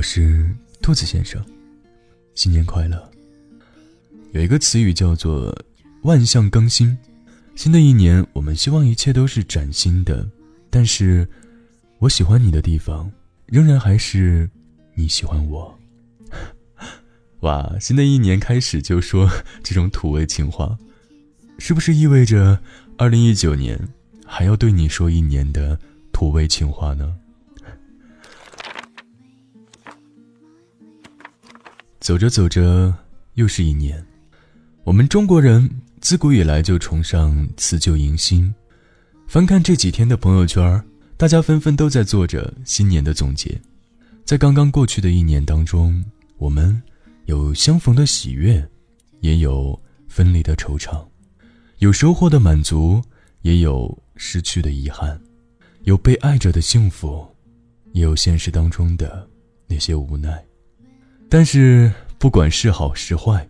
我是兔子先生，新年快乐。有一个词语叫做“万象更新”，新的一年，我们希望一切都是崭新的。但是，我喜欢你的地方，仍然还是你喜欢我。哇，新的一年开始就说这种土味情话，是不是意味着二零一九年还要对你说一年的土味情话呢？走着走着，又是一年。我们中国人自古以来就崇尚辞旧迎新。翻看这几天的朋友圈，大家纷纷都在做着新年的总结。在刚刚过去的一年当中，我们有相逢的喜悦，也有分离的惆怅；有收获的满足，也有失去的遗憾；有被爱着的幸福，也有现实当中的那些无奈。但是，不管是好是坏，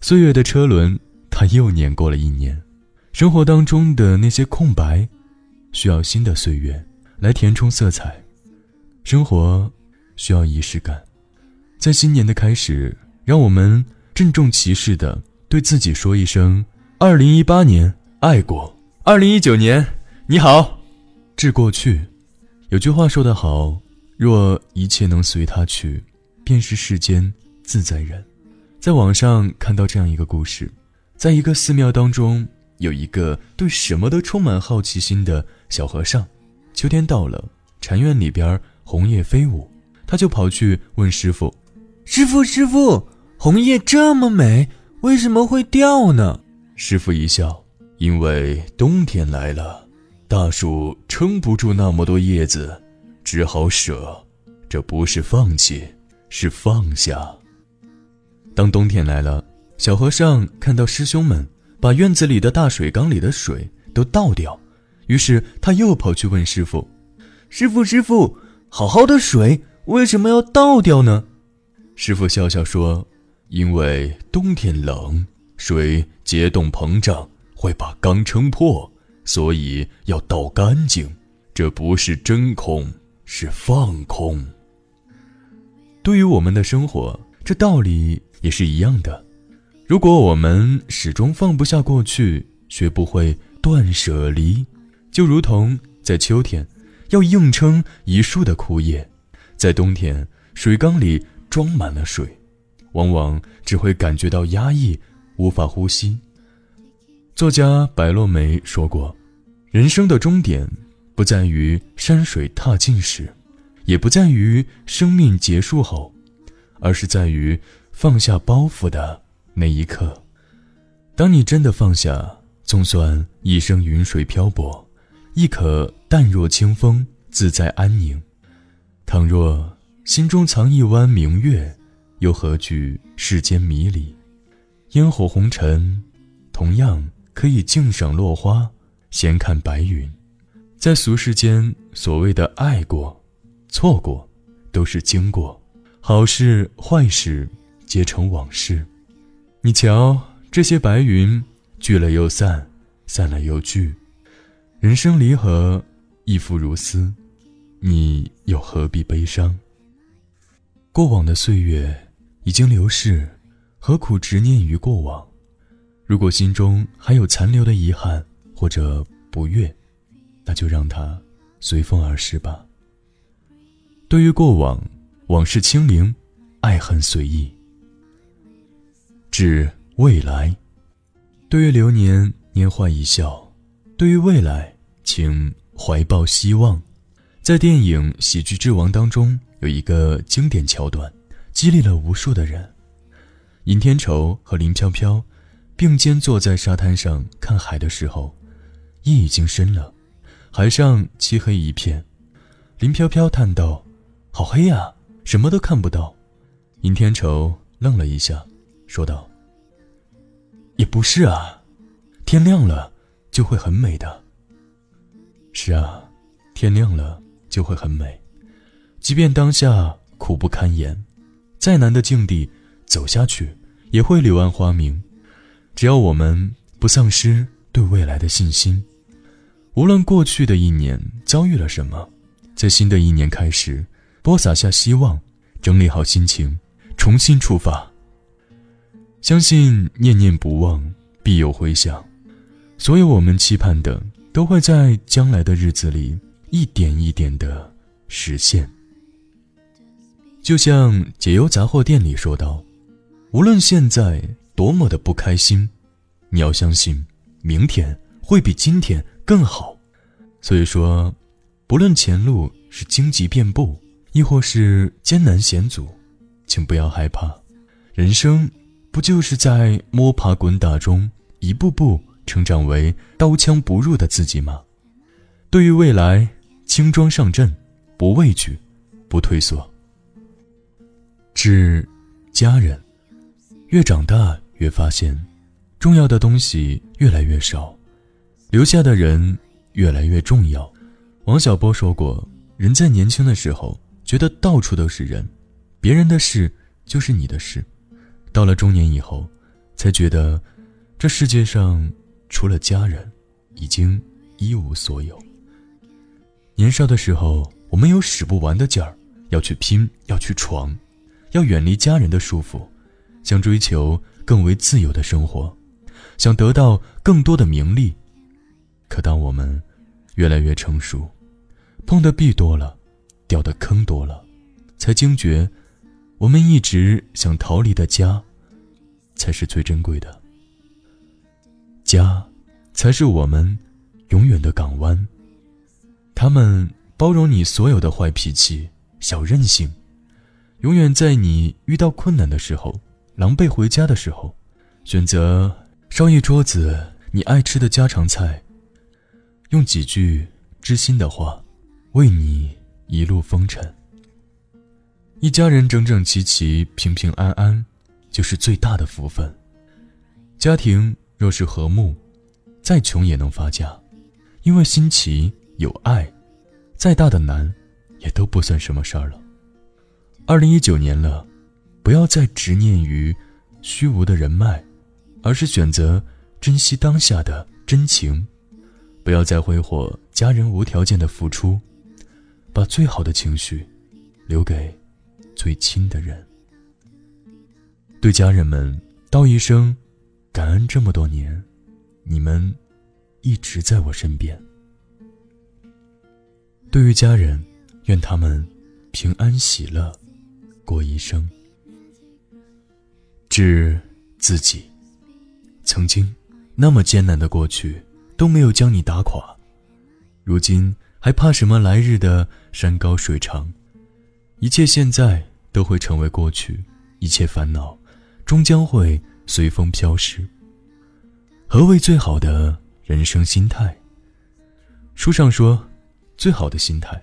岁月的车轮，它又碾过了一年。生活当中的那些空白，需要新的岁月来填充色彩。生活需要仪式感，在新年的开始，让我们郑重其事的对自己说一声：“二零一八年爱过，二零一九年你好。”致过去，有句话说得好：“若一切能随他去。”便是世间自在人。在网上看到这样一个故事，在一个寺庙当中，有一个对什么都充满好奇心的小和尚。秋天到了，禅院里边红叶飞舞，他就跑去问师傅：“师傅，师傅，红叶这么美，为什么会掉呢？”师傅一笑：“因为冬天来了，大树撑不住那么多叶子，只好舍。这不是放弃。”是放下。当冬天来了，小和尚看到师兄们把院子里的大水缸里的水都倒掉，于是他又跑去问师傅：“师傅，师傅，好好的水为什么要倒掉呢？”师傅笑笑说：“因为冬天冷，水结冻膨胀会把缸撑破，所以要倒干净。这不是真空，是放空。”对于我们的生活，这道理也是一样的。如果我们始终放不下过去，学不会断舍离，就如同在秋天要硬撑一树的枯叶，在冬天水缸里装满了水，往往只会感觉到压抑，无法呼吸。作家白落梅说过：“人生的终点，不在于山水踏尽时。”也不在于生命结束后，而是在于放下包袱的那一刻。当你真的放下，纵算一生云水漂泊，亦可淡若清风，自在安宁。倘若心中藏一弯明月，又何惧世间迷离？烟火红尘，同样可以静赏落花，闲看白云。在俗世间，所谓的爱过。错过，都是经过；好事坏事，皆成往事。你瞧，这些白云聚了又散，散了又聚。人生离合，亦复如斯。你又何必悲伤？过往的岁月已经流逝，何苦执念于过往？如果心中还有残留的遗憾或者不悦，那就让它随风而逝吧。对于过往，往事清零，爱恨随意。致未来，对于流年，年华一笑；对于未来，请怀抱希望。在电影《喜剧之王》当中，有一个经典桥段，激励了无数的人。尹天仇和林飘飘并肩坐在沙滩上看海的时候，夜已经深了，海上漆黑一片。林飘飘叹道。好黑呀，什么都看不到。尹天仇愣了一下，说道：“也不是啊，天亮了就会很美的。”是啊，天亮了就会很美，即便当下苦不堪言，再难的境地走下去也会柳暗花明。只要我们不丧失对未来的信心，无论过去的一年遭遇了什么，在新的一年开始。播撒下希望，整理好心情，重新出发。相信念念不忘，必有回响。所有我们期盼的，都会在将来的日子里一点一点的实现。就像解忧杂货店里说道：“无论现在多么的不开心，你要相信，明天会比今天更好。”所以说，不论前路是荆棘遍布，亦或是艰难险阻，请不要害怕。人生不就是在摸爬滚打中一步步？成长为刀枪不入的自己吗？对于未来，轻装上阵，不畏惧，不退缩。致家人，越长大越发现，重要的东西越来越少，留下的人越来越重要。王小波说过：“人在年轻的时候，觉得到处都是人，别人的事就是你的事；到了中年以后，才觉得这世界上……”除了家人，已经一无所有。年少的时候，我们有使不完的劲儿，要去拼，要去闯，要远离家人的束缚，想追求更为自由的生活，想得到更多的名利。可当我们越来越成熟，碰的壁多了，掉的坑多了，才惊觉，我们一直想逃离的家，才是最珍贵的。家，才是我们永远的港湾。他们包容你所有的坏脾气、小任性，永远在你遇到困难的时候、狼狈回家的时候，选择烧一桌子你爱吃的家常菜，用几句知心的话，为你一路风尘。一家人整整齐齐、平平安安，就是最大的福分。家庭。若是和睦，再穷也能发家，因为新奇有爱，再大的难，也都不算什么事儿了。二零一九年了，不要再执念于虚无的人脉，而是选择珍惜当下的真情，不要再挥霍家人无条件的付出，把最好的情绪留给最亲的人。对家人们道一声。感恩这么多年，你们一直在我身边。对于家人，愿他们平安喜乐过一生。致自己，曾经那么艰难的过去都没有将你打垮，如今还怕什么来日的山高水长？一切现在都会成为过去，一切烦恼终将会。随风飘逝。何为最好的人生心态？书上说，最好的心态，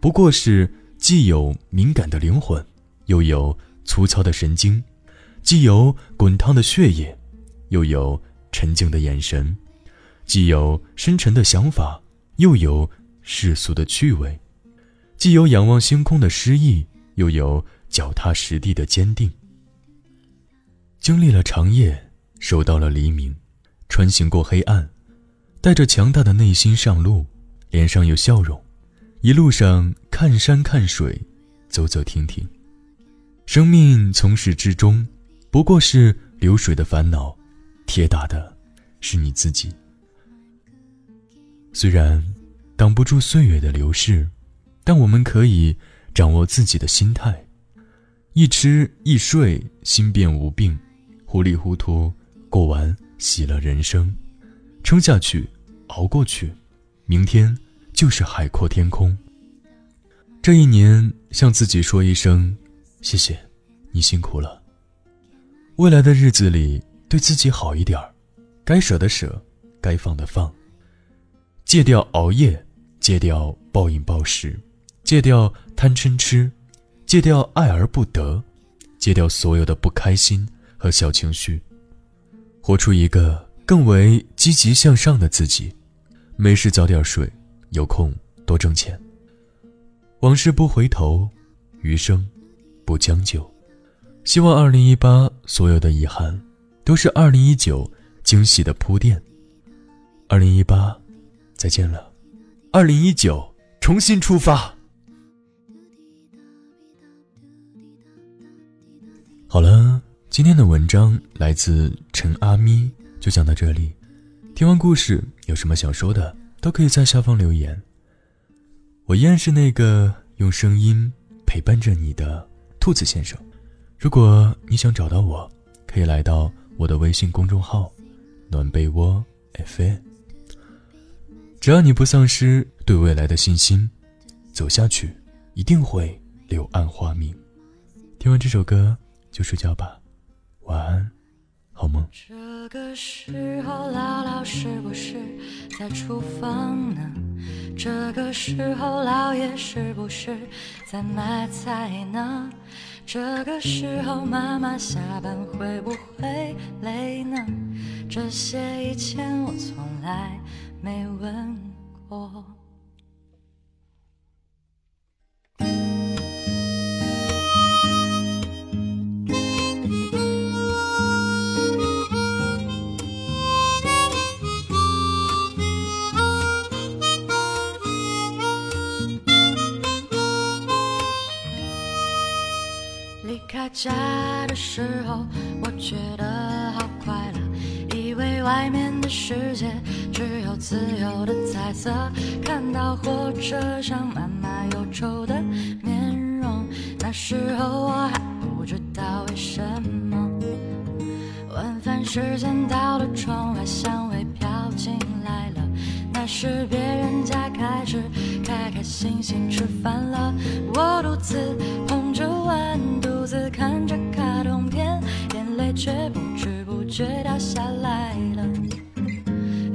不过是既有敏感的灵魂，又有粗糙的神经；既有滚烫的血液，又有沉静的眼神；既有深沉的想法，又有世俗的趣味；既有仰望星空的诗意，又有脚踏实地的坚定。经历了长夜，守到了黎明，穿行过黑暗，带着强大的内心上路，脸上有笑容，一路上看山看水，走走停停。生命从始至终，不过是流水的烦恼，铁打的是你自己。虽然挡不住岁月的流逝，但我们可以掌握自己的心态，一吃一睡，心变无病。糊里糊涂过完喜乐人生，撑下去，熬过去，明天就是海阔天空。这一年，向自己说一声谢谢，你辛苦了。未来的日子里，对自己好一点儿，该舍的舍，该放的放，戒掉熬夜，戒掉暴饮暴食，戒掉贪嗔痴，戒掉爱而不得，戒掉所有的不开心。和小情绪，活出一个更为积极向上的自己。没事早点睡，有空多挣钱。往事不回头，余生不将就。希望二零一八所有的遗憾，都是二零一九惊喜的铺垫。二零一八，再见了。二零一九，重新出发。好了，今天的文章来自陈阿咪，就讲到这里。听完故事，有什么想说的，都可以在下方留言。我依然是那个用声音陪伴着你的兔子先生。如果你想找到我，可以来到我的微信公众号“暖被窝 FM”。只要你不丧失对未来的信心，走下去一定会柳暗花明。听完这首歌。就睡觉吧，晚安，好梦。这个时候，姥姥是不是在厨房呢？这个时候，姥爷是不是在买菜呢？这个时候，妈妈下班会不会累呢？这些以前我从来没问过。离开家的时候，我觉得好快乐，以为外面世界只有自由的彩色。看到火车上妈妈忧愁的面容，那时候我还不知道为什么。晚饭时间到了，窗外香味飘进来了，那是别人家开始开开心心吃饭了，我独自捧着碗。独自看着卡通片，眼泪却不知不觉掉下来了。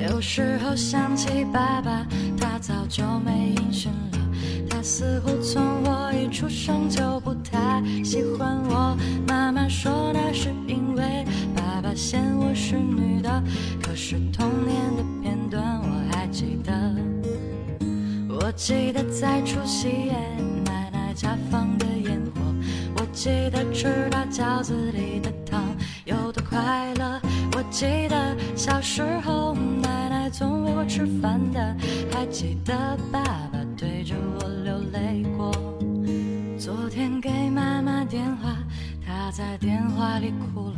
有时候想起爸爸，他早就没音讯了。他似乎从我一出生就不太喜欢我。妈妈说那是因为爸爸嫌我是女的。可是童年的片段我还记得，我记得在除夕夜奶奶家放的烟火。我记得吃到饺子里的糖有多快乐，我记得小时候总喂我吃饭的，还记得爸爸对着我流泪过。昨天给妈妈电话，她在电话里哭了，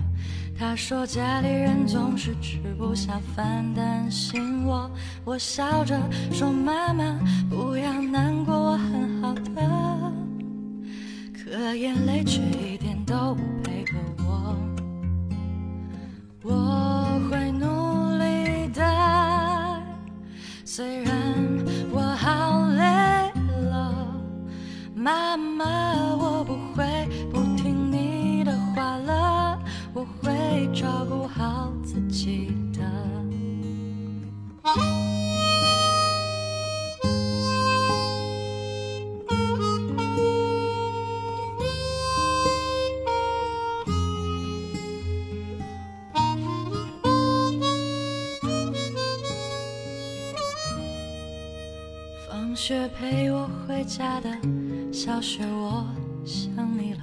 她说家里人总是吃不下饭，担心我。我笑着说妈妈不要难过，我很好的。可眼泪却一点都不配合，雪陪我回家的小雪，我想你了。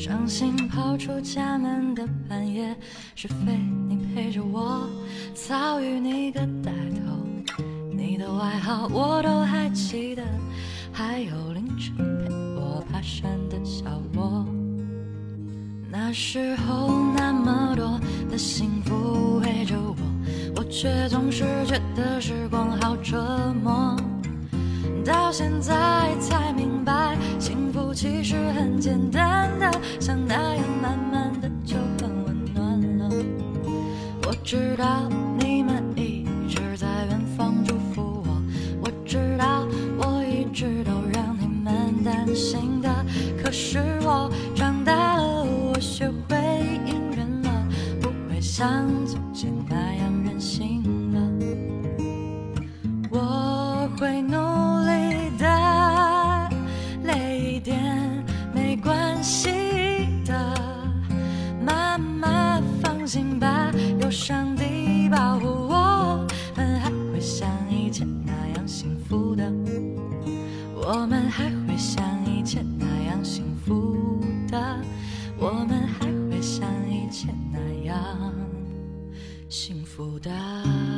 伤心跑出家门的半夜，是非你陪着我。遭遇你个带头，你的外号我都还记得。还有凌晨陪我爬山的小窝，那时候那么多的幸福围着我，我却总是觉得时光好折磨。到现在才明白，幸福其实很简单的，像那样慢慢的就很温暖了。我知道你们一直在远方祝福我，我知道我一直都让你们担心的。可是我长大了，我学会隐忍了，不会像从前那样任性我们还会像以前那样幸福的。我们还会像以前那样幸福的。